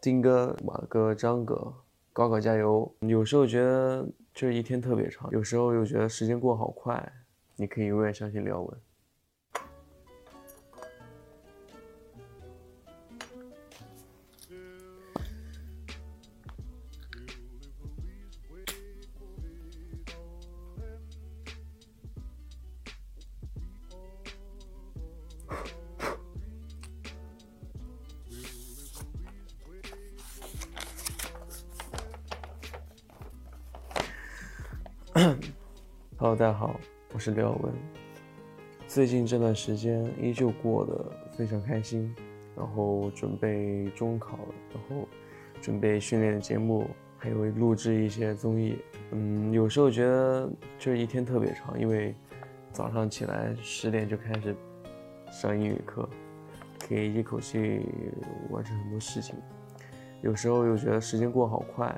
丁哥、马哥、张哥，高考加油！有时候觉得这一天特别长，有时候又觉得时间过好快。你可以永远相信廖文。Hello，大家好，我是刘耀文。最近这段时间依旧过得非常开心，然后准备中考，然后准备训练的节目，还有录制一些综艺。嗯，有时候觉得这一天特别长，因为早上起来十点就开始上英语课，可以一口气完成很多事情。有时候又觉得时间过好快。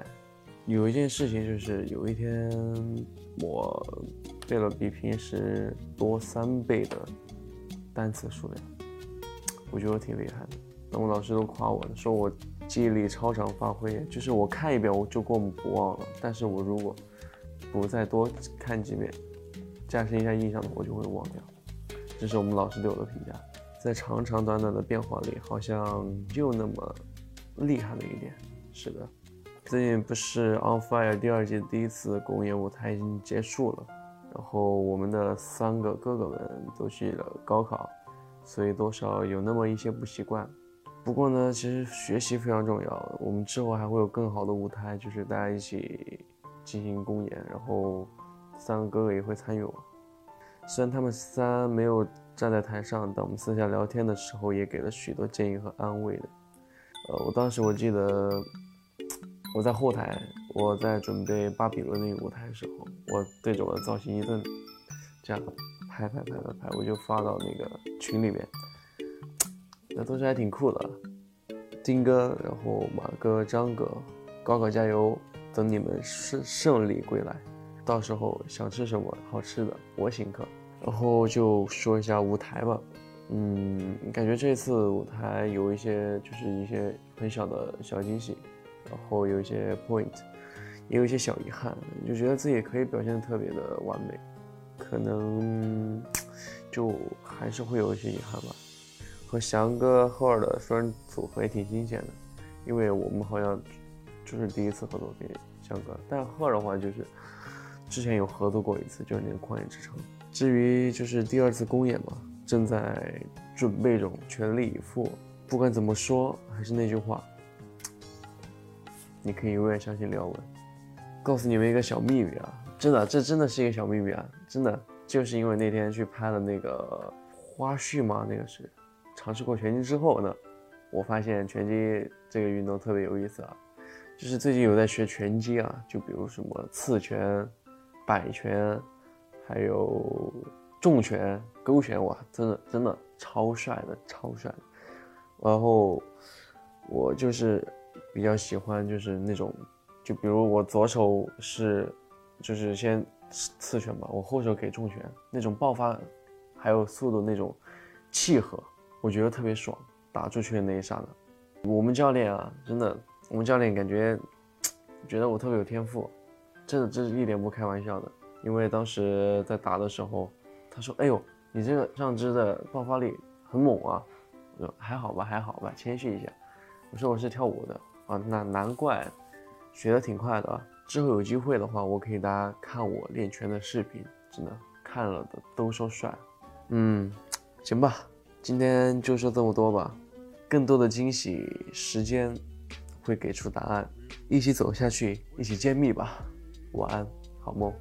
有一件事情就是，有一天我背了比平时多三倍的单词数量，我觉得我挺厉害的。那我老师都夸我，说我记忆力超常发挥，就是我看一遍我就过目不忘了。但是我如果不再多看几遍，加深一下印象的，我就会忘掉。这是我们老师对我的评价。在长长短短的变化里，好像就那么厉害了一点。是的。最近不是《On Fire》第二季第一次公演舞台已经结束了，然后我们的三个哥哥们都去了高考，所以多少有那么一些不习惯。不过呢，其实学习非常重要。我们之后还会有更好的舞台，就是大家一起进行公演，然后三个哥哥也会参与。虽然他们三没有站在台上，但我们私下聊天的时候也给了许多建议和安慰的。呃，我当时我记得。我在后台，我在准备巴比伦那个舞台的时候，我对着我的造型一顿这样拍拍拍拍拍，我就发到那个群里面，那都是还挺酷的。丁哥，然后马哥、张哥，高考加油！等你们顺顺利归来，到时候想吃什么好吃的，我请客。然后就说一下舞台吧，嗯，感觉这次舞台有一些就是一些很小的小惊喜。然后有一些 point，也有一些小遗憾，就觉得自己可以表现的特别的完美，可能就还是会有一些遗憾吧。和翔哥、赫尔的双人组合也挺新鲜的，因为我们好像就是第一次合作给翔哥，但赫尔的话就是之前有合作过一次，就是那个旷野之城。至于就是第二次公演嘛，正在准备中，全力以赴。不管怎么说，还是那句话。你可以永远相信廖文。告诉你们一个小秘密啊，真的，这真的是一个小秘密啊，真的，就是因为那天去拍了那个花絮嘛，那个是尝试过拳击之后呢，我发现拳击这个运动特别有意思啊，就是最近有在学拳击啊，就比如什么刺拳、摆拳，还有重拳、勾拳，哇，真的真的超帅的，超帅的。然后我就是。比较喜欢就是那种，就比如我左手是，就是先刺拳吧，我后手给重拳，那种爆发，还有速度那种契合，我觉得特别爽。打出去的那一刹那，我们教练啊，真的，我们教练感觉觉得我特别有天赋，真的这是一点不开玩笑的。因为当时在打的时候，他说：“哎呦，你这个上肢的爆发力很猛啊。”我说：“还好吧，还好吧，谦虚一下。”我说：“我是跳舞的。”啊，那难怪学的挺快的。之后有机会的话，我可以大家看我练拳的视频，真的看了的都说帅。嗯，行吧，今天就说这么多吧。更多的惊喜，时间会给出答案。一起走下去，一起揭秘吧。晚安，好梦。